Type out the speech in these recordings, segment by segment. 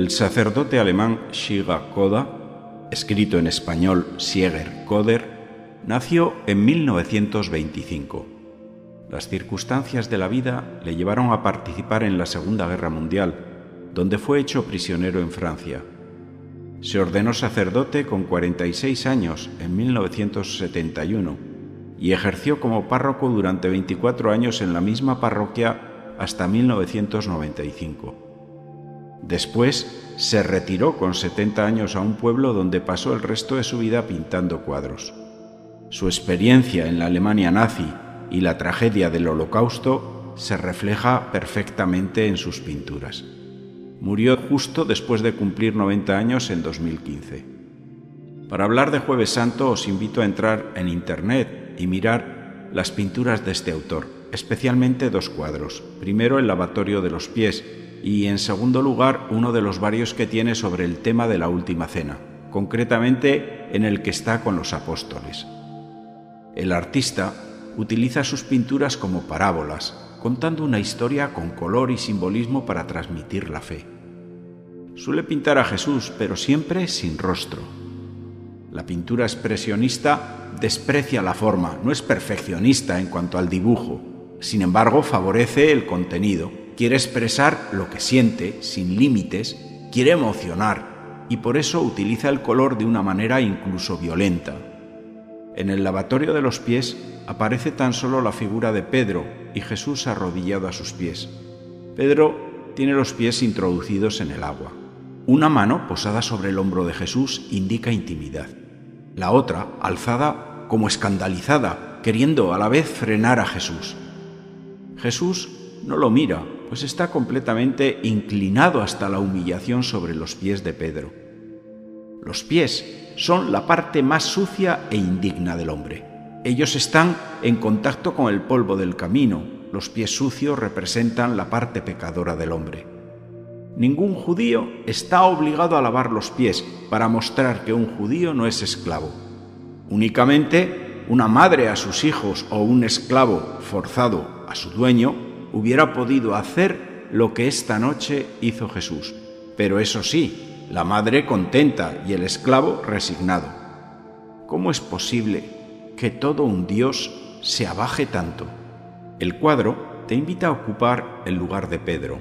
El sacerdote alemán Shiga Koda, escrito en español Sieger Koder, nació en 1925. Las circunstancias de la vida le llevaron a participar en la Segunda Guerra Mundial, donde fue hecho prisionero en Francia. Se ordenó sacerdote con 46 años en 1971 y ejerció como párroco durante 24 años en la misma parroquia hasta 1995. Después se retiró con 70 años a un pueblo donde pasó el resto de su vida pintando cuadros. Su experiencia en la Alemania nazi y la tragedia del Holocausto se refleja perfectamente en sus pinturas. Murió justo después de cumplir 90 años en 2015. Para hablar de Jueves Santo os invito a entrar en Internet y mirar las pinturas de este autor, especialmente dos cuadros. Primero el lavatorio de los pies, y en segundo lugar uno de los varios que tiene sobre el tema de la última cena, concretamente en el que está con los apóstoles. El artista utiliza sus pinturas como parábolas, contando una historia con color y simbolismo para transmitir la fe. Suele pintar a Jesús, pero siempre sin rostro. La pintura expresionista desprecia la forma, no es perfeccionista en cuanto al dibujo, sin embargo favorece el contenido quiere expresar lo que siente sin límites, quiere emocionar y por eso utiliza el color de una manera incluso violenta. En el lavatorio de los pies aparece tan solo la figura de Pedro y Jesús arrodillado a sus pies. Pedro tiene los pies introducidos en el agua. Una mano posada sobre el hombro de Jesús indica intimidad. La otra alzada como escandalizada, queriendo a la vez frenar a Jesús. Jesús no lo mira, pues está completamente inclinado hasta la humillación sobre los pies de Pedro. Los pies son la parte más sucia e indigna del hombre. Ellos están en contacto con el polvo del camino. Los pies sucios representan la parte pecadora del hombre. Ningún judío está obligado a lavar los pies para mostrar que un judío no es esclavo. Únicamente una madre a sus hijos o un esclavo forzado a su dueño hubiera podido hacer lo que esta noche hizo Jesús. Pero eso sí, la madre contenta y el esclavo resignado. ¿Cómo es posible que todo un Dios se abaje tanto? El cuadro te invita a ocupar el lugar de Pedro,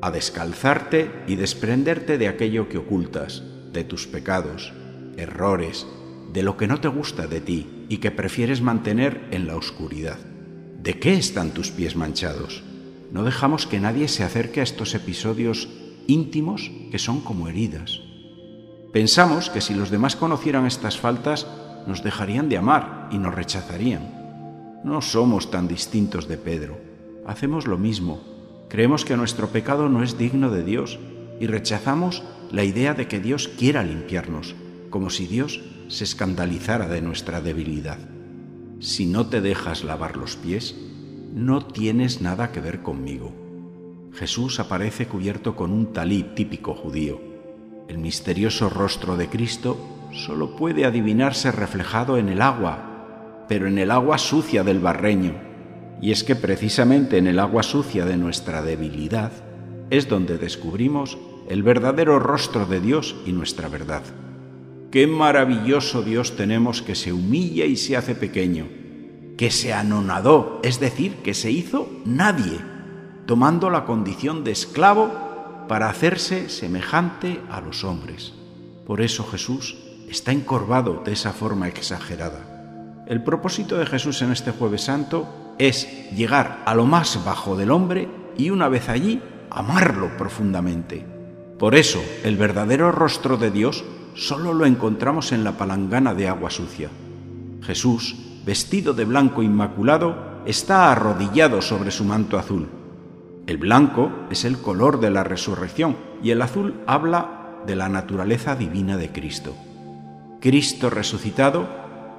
a descalzarte y desprenderte de aquello que ocultas, de tus pecados, errores, de lo que no te gusta de ti y que prefieres mantener en la oscuridad. ¿De qué están tus pies manchados? No dejamos que nadie se acerque a estos episodios íntimos que son como heridas. Pensamos que si los demás conocieran estas faltas, nos dejarían de amar y nos rechazarían. No somos tan distintos de Pedro. Hacemos lo mismo. Creemos que nuestro pecado no es digno de Dios y rechazamos la idea de que Dios quiera limpiarnos, como si Dios se escandalizara de nuestra debilidad si no te dejas lavar los pies, no tienes nada que ver conmigo. Jesús aparece cubierto con un talí típico judío. El misterioso rostro de Cristo solo puede adivinarse reflejado en el agua, pero en el agua sucia del barreño. Y es que precisamente en el agua sucia de nuestra debilidad es donde descubrimos el verdadero rostro de Dios y nuestra verdad. Qué maravilloso Dios tenemos que se humilla y se hace pequeño, que se anonadó, es decir, que se hizo nadie, tomando la condición de esclavo para hacerse semejante a los hombres. Por eso Jesús está encorvado de esa forma exagerada. El propósito de Jesús en este jueves santo es llegar a lo más bajo del hombre y una vez allí amarlo profundamente. Por eso el verdadero rostro de Dios solo lo encontramos en la palangana de agua sucia. Jesús, vestido de blanco inmaculado, está arrodillado sobre su manto azul. El blanco es el color de la resurrección y el azul habla de la naturaleza divina de Cristo. Cristo resucitado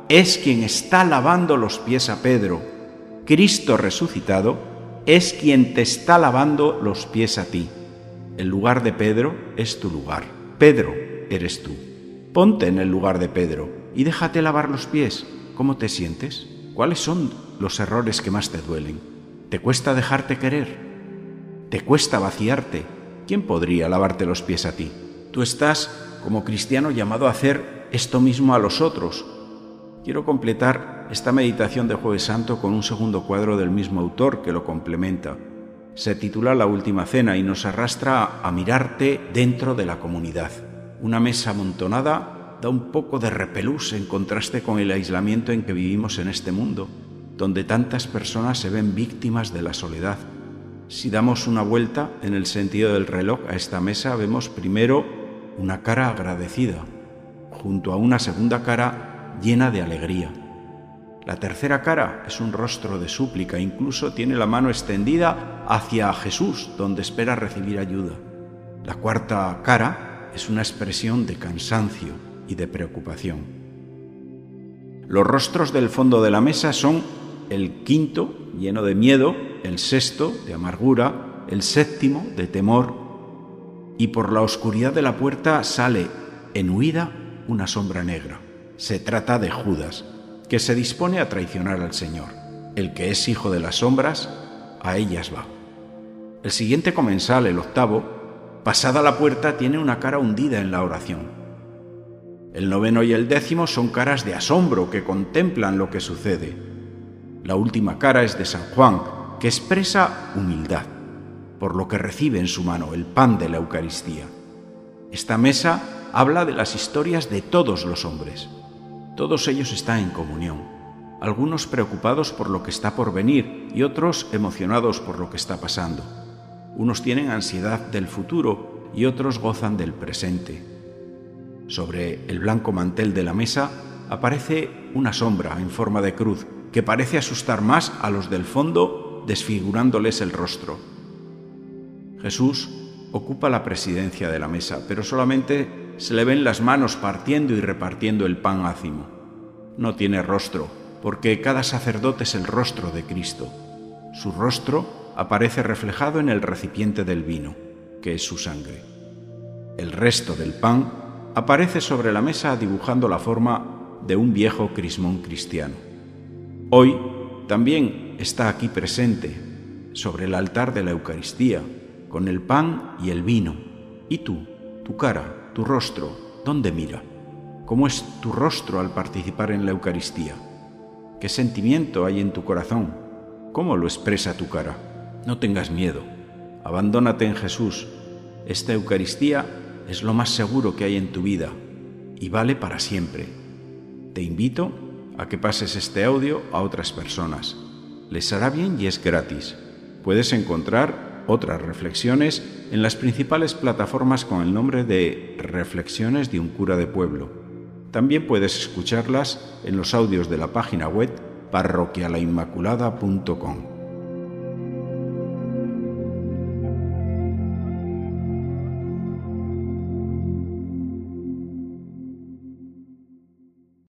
es quien está lavando los pies a Pedro. Cristo resucitado es quien te está lavando los pies a ti. El lugar de Pedro es tu lugar. Pedro, eres tú. Ponte en el lugar de Pedro y déjate lavar los pies. ¿Cómo te sientes? ¿Cuáles son los errores que más te duelen? ¿Te cuesta dejarte querer? ¿Te cuesta vaciarte? ¿quién podría lavarte los pies a ti? Tú estás, como cristiano, llamado a hacer esto mismo a los otros. Quiero completar esta meditación de Jueves Santo con un segundo cuadro del mismo autor que lo complementa. Se titula La Última Cena y nos arrastra a mirarte dentro de la comunidad. Una mesa amontonada da un poco de repelús en contraste con el aislamiento en que vivimos en este mundo, donde tantas personas se ven víctimas de la soledad si damos una vuelta en el sentido del reloj a esta mesa, vemos primero una cara agradecida, junto a una segunda cara llena de alegría. La tercera cara es un rostro de súplica, incluso tiene la mano extendida hacia Jesús, donde espera recibir ayuda. La cuarta cara es una expresión de cansancio y de preocupación. Los rostros del fondo de la mesa son el quinto, lleno de miedo, el sexto de amargura, el séptimo de temor, y por la oscuridad de la puerta sale en huida una sombra negra. Se trata de Judas, que se dispone a traicionar al Señor. El que es hijo de las sombras, a ellas va. El siguiente comensal, el octavo, pasada la puerta, tiene una cara hundida en la oración. El noveno y el décimo son caras de asombro que contemplan lo que sucede. La última cara es de San Juan, que expresa humildad, por lo que recibe en su mano el pan de la Eucaristía. Esta mesa habla de las historias de todos los hombres. Todos ellos están en comunión, algunos preocupados por lo que está por venir y otros emocionados por lo que está pasando. Unos tienen ansiedad del futuro y otros gozan del presente. Sobre el blanco mantel de la mesa aparece una sombra en forma de cruz que parece asustar más a los del fondo desfigurándoles el rostro. Jesús ocupa la presidencia de la mesa, pero solamente se le ven las manos partiendo y repartiendo el pan ácimo. No tiene rostro, porque cada sacerdote es el rostro de Cristo. Su rostro aparece reflejado en el recipiente del vino, que es su sangre. El resto del pan aparece sobre la mesa dibujando la forma de un viejo crismón cristiano. Hoy también está aquí presente, sobre el altar de la Eucaristía, con el pan y el vino. ¿Y tú, tu cara, tu rostro, dónde mira? ¿Cómo es tu rostro al participar en la Eucaristía? ¿Qué sentimiento hay en tu corazón? ¿Cómo lo expresa tu cara? No tengas miedo. Abandónate en Jesús. Esta Eucaristía es lo más seguro que hay en tu vida y vale para siempre. Te invito a que pases este audio a otras personas. Les hará bien y es gratis. Puedes encontrar otras reflexiones en las principales plataformas con el nombre de Reflexiones de un cura de pueblo. También puedes escucharlas en los audios de la página web parroquialainmaculada.com.